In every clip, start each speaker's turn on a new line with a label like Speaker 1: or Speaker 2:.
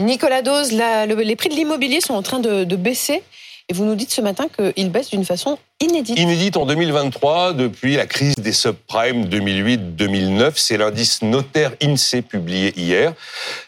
Speaker 1: Nicolas Dose, les prix de l'immobilier sont en train de, baisser. Et vous nous dites ce matin qu'ils baissent d'une façon inédite.
Speaker 2: Inédite en 2023, depuis la crise des subprimes 2008-2009. C'est l'indice notaire INSEE publié hier.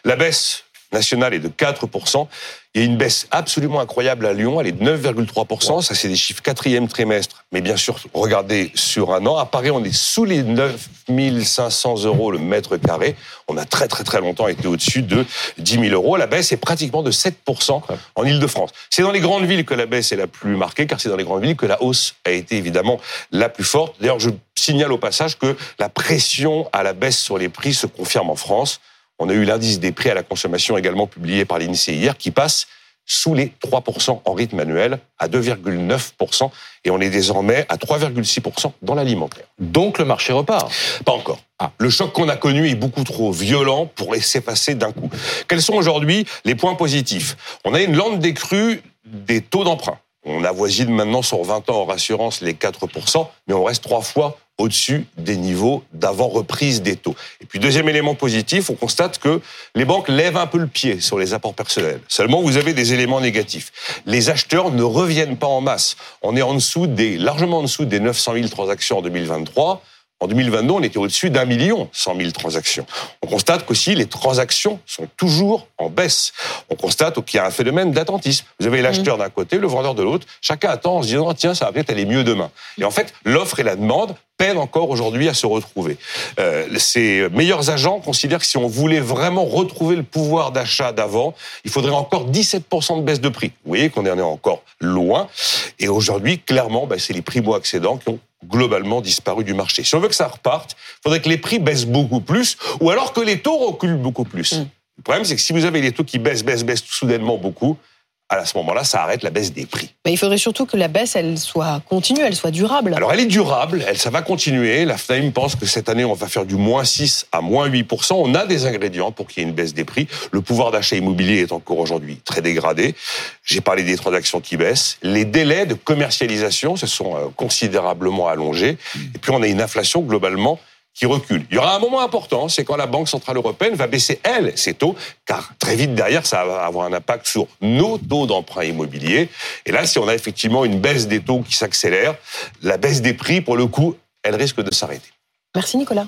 Speaker 2: La baisse nationale est de 4%. Il y a une baisse absolument incroyable à Lyon, elle est de 9,3%. Ça, c'est des chiffres quatrième trimestre. Mais bien sûr, regardez sur un an. À Paris, on est sous les 9500 euros le mètre carré. On a très, très, très longtemps été au-dessus de 10 000 euros. La baisse est pratiquement de 7% en Ile-de-France. C'est dans les grandes villes que la baisse est la plus marquée, car c'est dans les grandes villes que la hausse a été évidemment la plus forte. D'ailleurs, je signale au passage que la pression à la baisse sur les prix se confirme en France. On a eu l'indice des prix à la consommation également publié par l'INSEE hier qui passe sous les 3% en rythme annuel à 2,9% et on est désormais à 3,6% dans l'alimentaire.
Speaker 3: Donc le marché repart
Speaker 2: Pas encore. Ah. Le choc qu'on a connu est beaucoup trop violent pour laisser passer d'un coup. Quels sont aujourd'hui les points positifs? On a une lente décrue des taux d'emprunt. On avoisine maintenant sur 20 ans en rassurance les 4%, mais on reste trois fois au-dessus des niveaux d'avant reprise des taux. Et puis deuxième élément positif, on constate que les banques lèvent un peu le pied sur les apports personnels. Seulement, vous avez des éléments négatifs. Les acheteurs ne reviennent pas en masse. On est en dessous des, largement en dessous des 900 000 transactions en 2023. En 2022, on était au-dessus d'un million cent mille transactions. On constate qu'aussi les transactions sont toujours en baisse. On constate qu'il y a un phénomène d'attentisme. Vous avez l'acheteur mmh. d'un côté, le vendeur de l'autre. Chacun attend en se disant tiens, ça va peut-être aller mieux demain. Et en fait, l'offre et la demande peinent encore aujourd'hui à se retrouver. Euh, ces meilleurs agents considèrent que si on voulait vraiment retrouver le pouvoir d'achat d'avant, il faudrait encore 17% de baisse de prix. Vous voyez qu'on en est encore loin. Et aujourd'hui, clairement, bah, c'est les primo-accédants qui ont globalement disparu du marché. Si on veut que ça reparte, il faudrait que les prix baissent beaucoup plus, ou alors que les taux reculent beaucoup plus. Mm. Le problème, c'est que si vous avez les taux qui baissent, baissent, baissent soudainement beaucoup, à ce moment-là, ça arrête la baisse des prix.
Speaker 1: Mais il faudrait surtout que la baisse, elle soit continue, elle soit durable.
Speaker 2: Alors, elle est durable, elle, ça va continuer. La FNAIM pense que cette année, on va faire du moins 6 à moins 8% On a des ingrédients pour qu'il y ait une baisse des prix. Le pouvoir d'achat immobilier est encore aujourd'hui très dégradé. J'ai parlé des transactions qui baissent. Les délais de commercialisation se sont euh, considérablement allongés. Et puis, on a une inflation globalement Il y aura un moment important, c'est quand la Banque Centrale Européenne va baisser, elle, ses taux, car très vite derrière, ça va avoir un impact sur nos taux d'emprunt immobilier. Et là, si on a effectivement une baisse des taux qui s'accélère, la baisse des prix, pour le coup, elle risque de s'arrêter.
Speaker 1: Merci Nicolas.